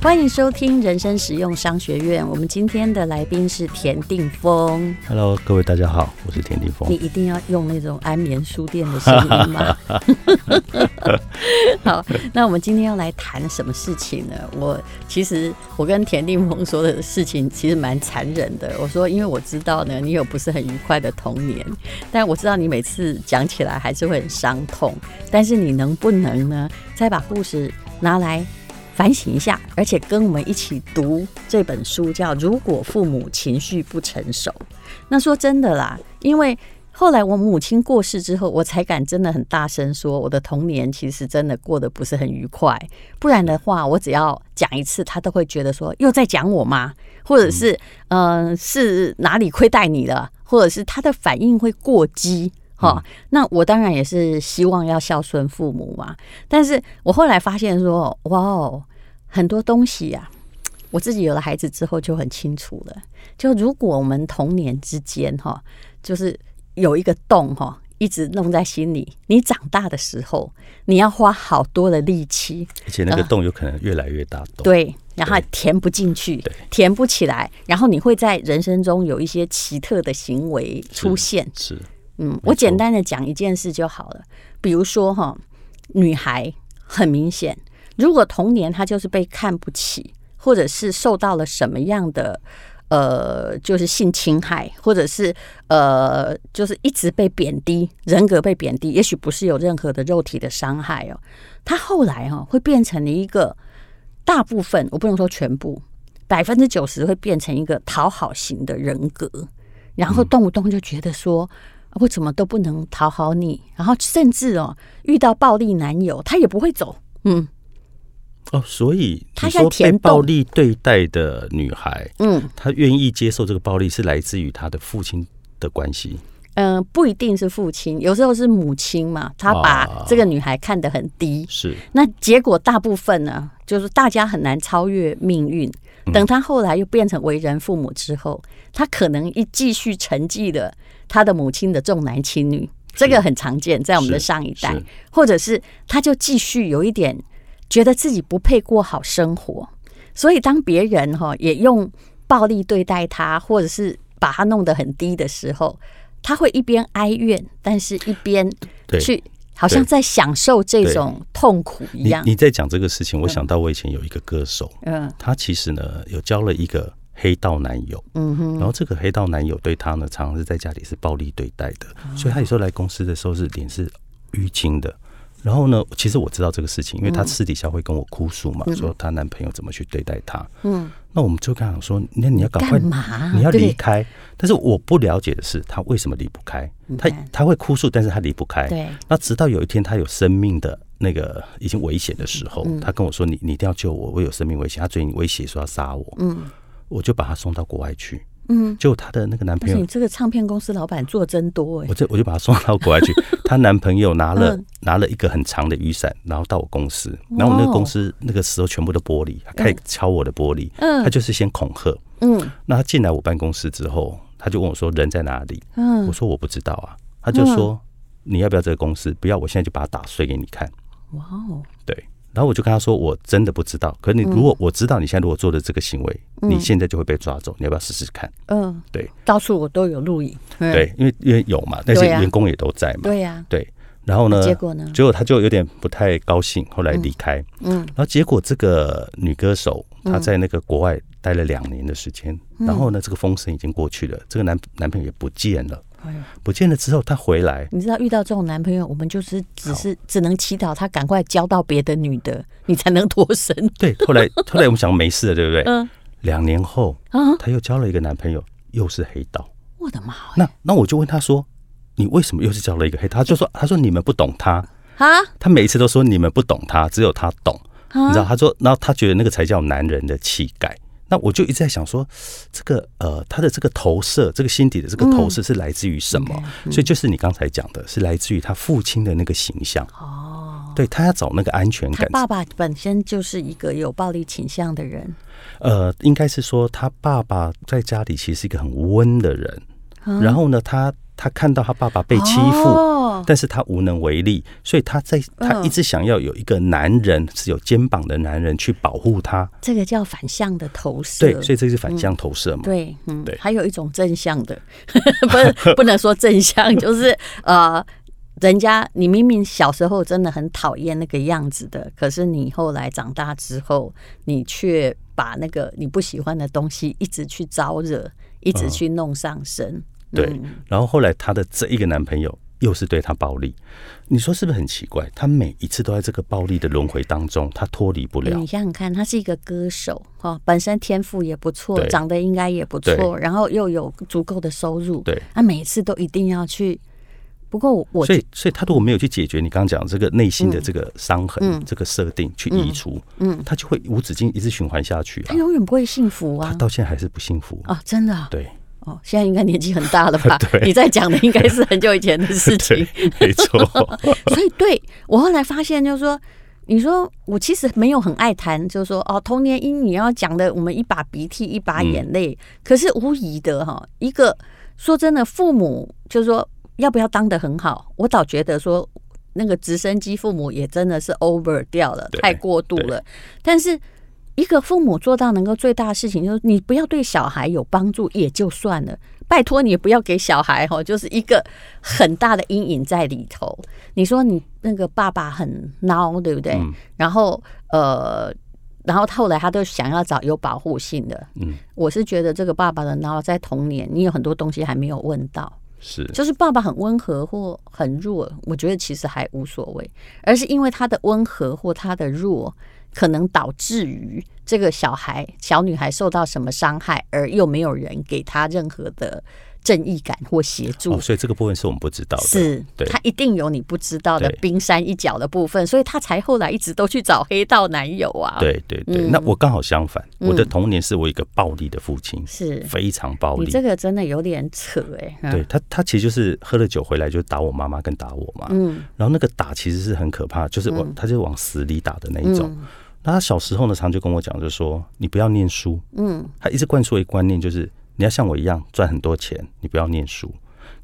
欢迎收听人生实用商学院。我们今天的来宾是田定峰。Hello，各位大家好，我是田定峰。你一定要用那种安眠书店的声音吗？好，那我们今天要来谈什么事情呢？我其实我跟田定峰说的事情其实蛮残忍的。我说，因为我知道呢，你有不是很愉快的童年，但我知道你每次讲起来还是会很伤痛。但是你能不能呢，再把故事拿来？反省一下，而且跟我们一起读这本书，叫《如果父母情绪不成熟》。那说真的啦，因为后来我母亲过世之后，我才敢真的很大声说，我的童年其实真的过得不是很愉快。不然的话，我只要讲一次，他都会觉得说又在讲我吗？或者是嗯、是哪里亏待你了？或者是他的反应会过激。哈，那我当然也是希望要孝顺父母嘛。但是我后来发现说，哇哦，很多东西呀，我自己有了孩子之后就很清楚了。就如果我们童年之间哈，就是有一个洞哈，一直弄在心里，你长大的时候，你要花好多的力气，而且那个洞有可能越来越大洞。对，然后填不进去，填不起来，然后你会在人生中有一些奇特的行为出现。是。嗯，我简单的讲一件事就好了。比如说哈，女孩很明显，如果童年她就是被看不起，或者是受到了什么样的呃，就是性侵害，或者是呃，就是一直被贬低，人格被贬低，也许不是有任何的肉体的伤害哦，她后来哈会变成了一个大部分，我不能说全部，百分之九十会变成一个讨好型的人格，然后动不动就觉得说。我怎么都不能讨好你，然后甚至哦，遇到暴力男友，他也不会走。嗯，哦，所以你说被暴力对待的女孩，嗯，她愿意接受这个暴力，是来自于她的父亲的关系。嗯、呃，不一定是父亲，有时候是母亲嘛，他把这个女孩看得很低。是、啊，那结果大部分呢，就是大家很难超越命运。等他后来又变成为人父母之后，他可能一继续沉寂了。他的母亲的重男轻女，这个很常见，在我们的上一代，或者是他就继续有一点觉得自己不配过好生活，所以当别人哈也用暴力对待他，或者是把他弄得很低的时候，他会一边哀怨，但是一边去好像在享受这种痛苦一样。你你在讲这个事情，我想到我以前有一个歌手，嗯，他其实呢有交了一个。黑道男友，嗯哼，然后这个黑道男友对她呢，常常是在家里是暴力对待的，所以她有时候来公司的时候是脸是淤青的。然后呢，其实我知道这个事情，因为她私底下会跟我哭诉嘛，说她男朋友怎么去对待她。嗯，那我们就跟她说，那你要赶快，你要离开。但是我不了解的是，她为什么离不开？她她会哭诉，但是她离不开。对，那直到有一天她有生命的那个已经危险的时候，他跟我说：“你你一定要救我，我有生命危险。”她最近威胁说要杀我。嗯。我就把她送到国外去，嗯，就她的那个男朋友，你这个唱片公司老板做真多哎！我这我就把她送到国外去，她男朋友拿了拿了一个很长的雨伞，然后到我公司，然后我那个公司那个时候全部的玻璃，他开始敲我的玻璃，嗯，他就是先恐吓，嗯，那他进来我办公室之后，他就问我说人在哪里？嗯，我说我不知道啊，他就说你要不要这个公司？不要，我现在就把它打碎给你看。哇哦，对。然后我就跟他说：“我真的不知道。可是你如果我知道你现在如果做的这个行为，你现在就会被抓走。你要不要试试看？”嗯，对，到处我都有录影。对，因为因为有嘛，那些员工也都在嘛。对呀，对。然后呢？结果呢？结果他就有点不太高兴，后来离开。嗯。然后结果这个女歌手她在那个国外待了两年的时间，然后呢，这个风声已经过去了，这个男男朋友也不见了。不见了之后，他回来。你知道遇到这种男朋友，我们就是只是只能祈祷他赶快交到别的女的，你才能脱身。对，后来 后来我们想没事了，对不对？嗯。两年后，啊，他又交了一个男朋友，又是黑道。我的妈！那那我就问他说：“你为什么又是交了一个黑道？”他就说：“他说你们不懂他啊。”他每一次都说你们不懂他，只有他懂。你知道？他说，然后他觉得那个才叫男人的气概。那我就一直在想说，这个呃，他的这个投射，这个心底的这个投射是来自于什么？所以就是你刚才讲的，是来自于他父亲的那个形象。哦，对，他要找那个安全感。他爸爸本身就是一个有暴力倾向的人。呃，应该是说他爸爸在家里其实是一个很温的人。嗯、然后呢，他他看到他爸爸被欺负，哦、哦，但是他无能为力，所以他在他一直想要有一个男人是有肩膀的男人去保护他，这个叫反向的投射，对，所以这是反向投射嘛，嗯、对，嗯，对，还有一种正向的，不是不能说正向，就是呃。人家，你明明小时候真的很讨厌那个样子的，可是你后来长大之后，你却把那个你不喜欢的东西一直去招惹，一直去弄上身。嗯嗯、对，然后后来她的这一个男朋友又是对她暴力，你说是不是很奇怪？她每一次都在这个暴力的轮回当中，她脱离不了。你想想看，她是一个歌手哈，本身天赋也不错，长得应该也不错，然后又有足够的收入，对，她每一次都一定要去。不过我所以所以他如果没有去解决你刚刚讲这个内心的这个伤痕，嗯、这个设定去移除，嗯，他就会无止境一直循环下去，啊，他永远不会幸福啊！他到现在还是不幸福啊！真的，啊，对哦，现在应该年纪很大了吧？你在讲的应该是很久以前的事情，没错。所以对我后来发现，就是说，你说我其实没有很爱谈，就是说哦，童年阴影要讲的，我们一把鼻涕一把眼泪，嗯，可是无疑的哈，一个说真的，父母就是说。要不要当得很好？我倒觉得说，那个直升机父母也真的是 over 掉了，太过度了。但是一个父母做到能够最大的事情，就是你不要对小孩有帮助也就算了，拜托你不要给小孩哈，就是一个很大的阴影在里头。你说你那个爸爸很孬，对不对？嗯、然后呃，然后后来他都想要找有保护性的。嗯，我是觉得这个爸爸的孬在童年，你有很多东西还没有问到。是，就是爸爸很温和或很弱，我觉得其实还无所谓，而是因为他的温和或他的弱，可能导致于这个小孩小女孩受到什么伤害，而又没有人给她任何的。正义感或协助，哦，所以这个部分是我们不知道的。是，对，他一定有你不知道的冰山一角的部分，所以他才后来一直都去找黑道男友啊。对对对，嗯、那我刚好相反，我的童年是我一个暴力的父亲，是非常暴力。你这个真的有点扯哎、欸。对他，他其实就是喝了酒回来就打我妈妈跟打我嘛。嗯。然后那个打其实是很可怕，就是我，他就往死里打的那一种。那、嗯、他小时候呢，常就跟我讲，就说你不要念书。嗯。他一直灌输一个观念，就是。你要像我一样赚很多钱，你不要念书。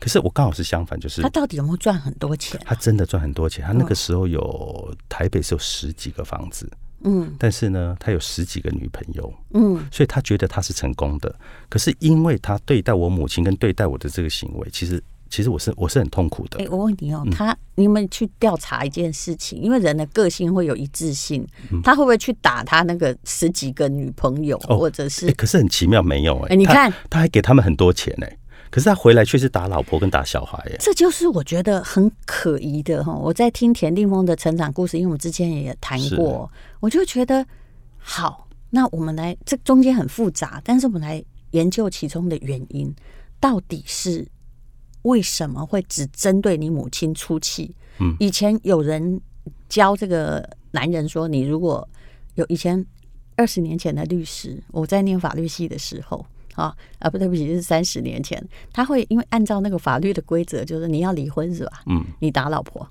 可是我刚好是相反，就是他到底有没有赚很多钱？他真的赚很多钱。他那个时候有台北是有十几个房子，嗯，但是呢，他有十几个女朋友，嗯，所以他觉得他是成功的。可是因为他对待我母亲跟对待我的这个行为，其实。其实我是我是很痛苦的。哎、欸，我问你哦、喔，他你们去调查一件事情，因为人的个性会有一致性，他会不会去打他那个十几个女朋友，或者是？可是很奇妙，没有哎。哎，你看，他还给他们很多钱哎，可是他回来却是打老婆跟打小孩哎。这就是我觉得很可疑的哈。我在听田定峰的成长故事，因为我们之前也谈过，我就觉得好。那我们来，这中间很复杂，但是我们来研究其中的原因，到底是。为什么会只针对你母亲出气？嗯，以前有人教这个男人说，你如果有以前二十年前的律师，我在念法律系的时候，啊啊不对不起，是三十年前，他会因为按照那个法律的规则，就是你要离婚是吧？嗯，你打老婆，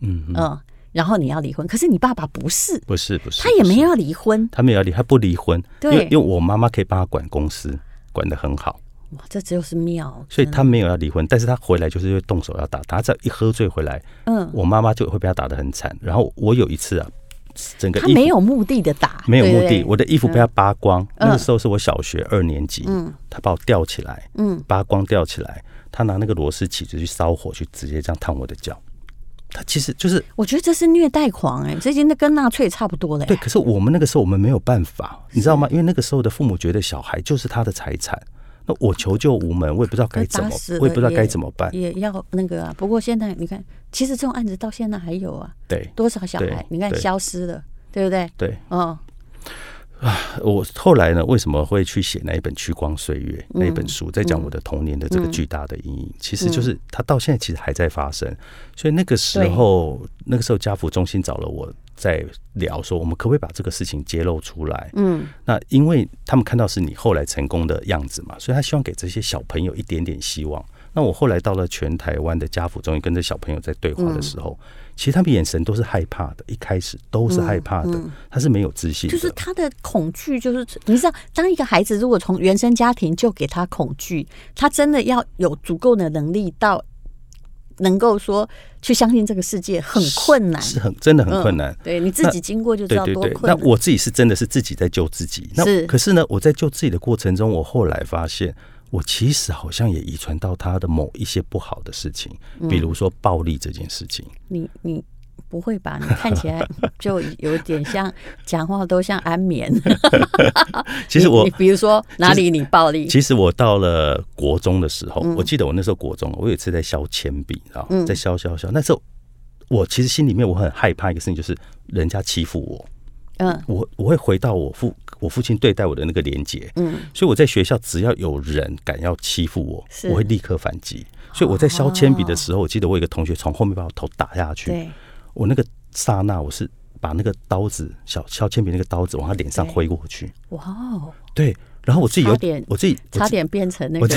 嗯嗯，然后你要离婚，可是你爸爸不是，不是不是，他也没有要离婚，他没有要离，他不离婚，对，因为因为我妈妈可以帮他管公司，管的很好。哇，这只有是妙，所以他没有要离婚，但是他回来就是会动手要打他，只要一喝醉回来，嗯，我妈妈就会被他打得很惨。然后我有一次啊，整个他没有目的的打，没有目的，对对，我的衣服被他扒光，嗯。那个时候是我小学二年级，嗯，他把我吊起来，嗯，扒光吊起来，他拿那个螺丝起子去烧火，去直接这样烫我的脚。他其实就是，我觉得这是虐待狂哎，欸，这已经跟纳粹差不多了，欸。对，可是我们那个时候我们没有办法，你知道吗？因为那个时候的父母觉得小孩就是他的财产。那我求救无门，我也不知道该怎么，我也不知道该怎么办。也要那个啊，不过现在你看，其实这种案子到现在还有啊。对，多少小孩你看消失了，对不对？对，嗯。啊，我后来呢，为什么会去写那一本《屈光岁月》那一本书，在讲我的童年的这个巨大的阴影？其实就是它到现在其实还在发生。所以那个时候，那个时候家福中心找了我。在聊说，我们可不可以把这个事情揭露出来？嗯，那因为他们看到是你后来成功的样子嘛，所以他希望给这些小朋友一点点希望。那我后来到了全台湾的家扶中心，跟这小朋友在对话的时候，其实他们眼神都是害怕的，一开始都是害怕的，他是没有自信的，就是他的恐惧，就是你知道，当一个孩子如果从原生家庭就给他恐惧，他真的要有足够的能力到。能够说去相信这个世界很困难，是，是很真的很困难。嗯、对，你自己经过就知道多困难。那我自己是真的是自己在救自己。那可是呢，我在救自己的过程中，我后来发现，我其实好像也遗传到他的某一些不好的事情，比如说暴力这件事情。嗯、你你。不会吧？你看起来 就有点像讲话都像安眠。其实我，比如说哪里你暴力？其实我到了国中的时候，我记得我那时候国中，我有一次在削铅笔，啊，在削削削。那时候我其实心里面我很害怕一个事情，就是人家欺负我。嗯，我我会回到我父我父亲对待我的那个连结。嗯，所以我在学校只要有人敢要欺负我，我会立刻反击。所以我在削铅笔的时候，我记得我有一个同学从后面把我头打下去。我那个刹那，我是把那个刀子，小削铅笔那个刀子往他脸上挥过去。哇哦！对，然后我自己有点，我自己差点变成那个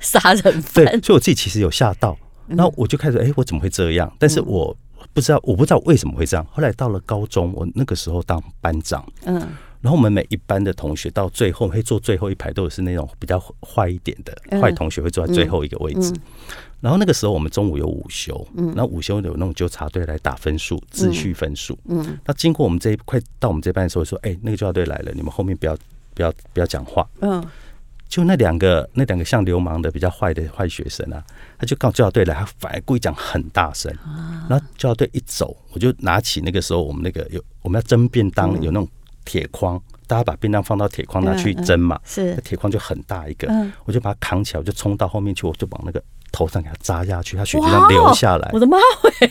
杀人犯。对，所以我自己其实有吓到。然后我就开始，哎，我怎么会这样？但是我不知道，我不知道为什么会这样。后来到了高中，我那个时候当班长，嗯，然后我们每一班的同学到最后会坐最后一排，都是那种比较坏一点的坏同学会坐在最后一个位置。然后那个时候我们中午有午休，嗯，然后午休有那种纠察队来打分数，秩序分数，嗯，那经过我们这一快到我们这班的时候说，哎，那个纠察队来了，你们后面不要不要不要讲话，嗯，就那两个那两个像流氓的比较坏的坏学生啊，他就告纠察队来，他反而故意讲很大声，然后纠察队一走，我就拿起那个时候我们那个有我们要蒸便当有那种铁筐，大家把便当放到铁筐拿去蒸嘛，是，那铁筐就很大一个，我就把它扛起来，我就冲到后面去，我就往那个。头上给它扎下去，他血就这样流下来。我的妈喂！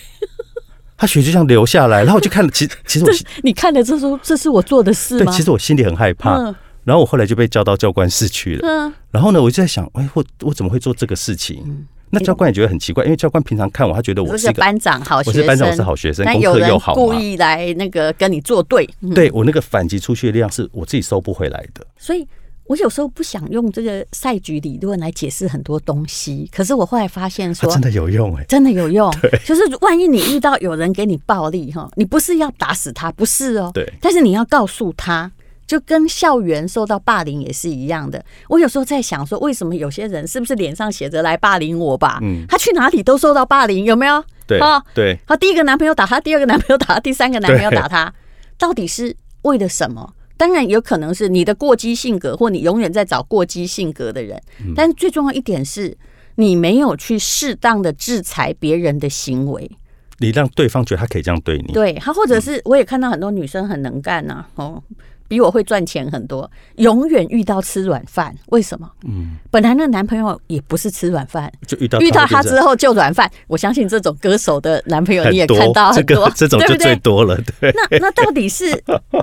他血就这样流下来，然后我就看，其实其实我 你看了这说这是我做的事吗？对，其实我心里很害怕。嗯、然后我后来就被叫到教官室去了。嗯、然后呢，我就在想，哎，我我怎么会做这个事情？嗯、那教官也觉得很奇怪，因为教官平常看我，他觉得我是班长，好学生，我是班长，我是好学生，功课又好，故意来那个跟你作对。嗯、对我那个反击出去的力量是我自己收不回来的。所以。我有时候不想用这个赛局理论来解释很多东西，可是我后来发现说，真的有用哎，真的有用。就是万一你遇到有人给你暴力哈，你不是要打死他，不是哦。对。但是你要告诉他，就跟校园受到霸凌也是一样的。我有时候在想说，为什么有些人是不是脸上写着来霸凌我吧？嗯。他去哪里都受到霸凌，有没有？对。啊，对。他第一个男朋友打他，第二个男朋友打他，第三个男朋友打他，到底是为了什么？当然有可能是你的过激性格，或你永远在找过激性格的人。但是最重要一点是，你没有去适当的制裁别人的行为，你让对方觉得他可以这样对你。对他，或者是我也看到很多女生很能干呐，哦。比我会赚钱很多，永远遇到吃软饭，为什么？嗯，本来那男朋友也不是吃软饭，就遇到遇到他之后就软饭。我相信这种歌手的男朋友你也看到很多，这种就最多了。对，那那到底是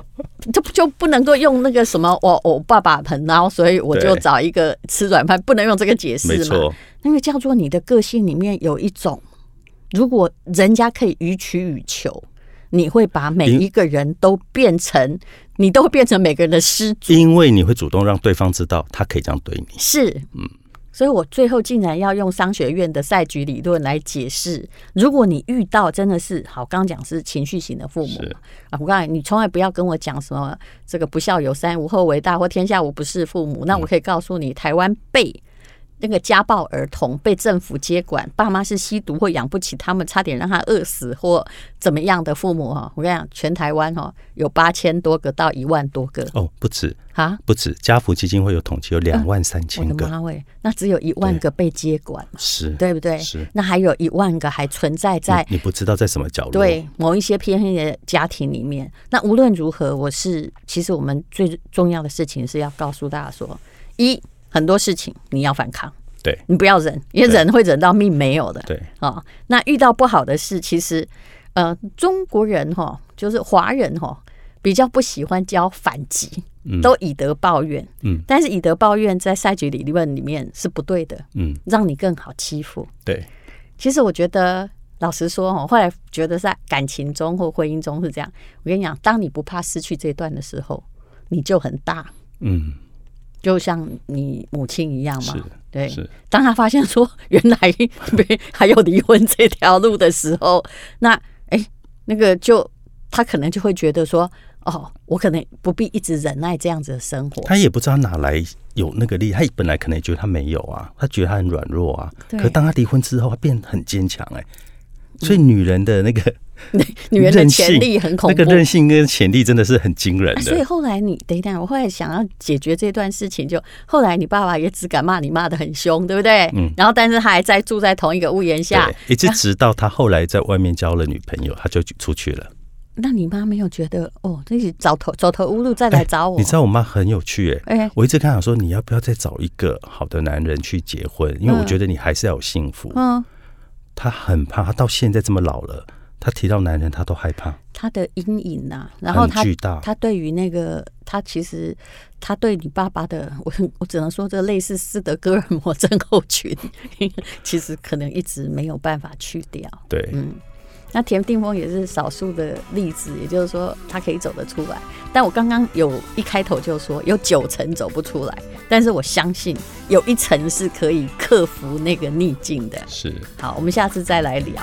就就不能够用那个什么我我爸爸很孬，所以我就找一个吃软饭，不能用这个解释嘛？没错，那个叫做你的个性里面有一种，如果人家可以予取予求，你会把每一个人都变成。你都会变成每个人的施主，因为你会主动让对方知道他可以这样对你。是，嗯，所以我最后竟然要用商学院的赛局理论来解释：如果你遇到真的是好，刚刚讲是情绪型的父母啊，我告诉你，你从来不要跟我讲什么这个不孝有三，无后为大，或天下无不是父母。那我可以告诉你，台湾被。那个家暴儿童被政府接管，爸妈是吸毒或养不起他们，差点让他饿死或怎么样的父母哈，我跟你讲，全台湾哈有八千多个到一万多个哦，不止啊，不止。家福基金会有统计，有两万三千个。我的妈喂，那只有一万个被接管，是对不对？是。那还有一万个还存在在你不知道在什么角落，对某一些偏黑的家庭里面。那无论如何，我是其实我们最重要的事情是要告诉大家说一。很多事情你要反抗，对，你不要忍，因为忍会忍到命没有的。对啊，那遇到不好的事，其实呃，中国人哈，就是华人哈，比较不喜欢教反击，都以德报怨。嗯，但是以德报怨在赛局理论里面是不对的。嗯，让你更好欺负。对，其实我觉得，老实说哈，后来觉得在感情中或婚姻中是这样。我跟你讲，当你不怕失去这段的时候，你就很大。嗯。就像你母亲一样嘛，对。是。当他发现说原来 还有离婚这条路的时候，那哎，那个就他可能就会觉得说，哦，我可能不必一直忍耐这样子的生活。他也不知道哪来有那个力，他本来可能也觉得他没有啊，他觉得他很软弱啊。可当他离婚之后，他变得很坚强哎。所以女人的那个女人的潜力很恐怖，那个韧性跟潜力真的是很惊人的。所以后来你等一下，我后来想要解决这段事情，就后来你爸爸也只敢骂你骂的很凶，对不对？嗯。然后，但是他还在住在同一个屋檐下，一直直到他后来在外面交了女朋友，他就出去了。那你妈没有觉得哦，这是走头走投无路再来找我？你知道我妈很有趣哎，我一直跟她说，你要不要再找一个好的男人去结婚？因为我觉得你还是要有幸福。嗯。她很怕，她到现在这么老了，他提到男人他都害怕。他的阴影呐，然后他。他对于那个，他其实他对你爸爸的，我我只能说这类似斯德哥尔摩症候群，其实可能一直没有办法去掉。对，嗯。那田定峰也是少数的例子，也就是说他可以走得出来。但我刚刚有一开头就说有九成走不出来，但是我相信有一层是可以克服那个逆境的。是。好，我们下次再来聊。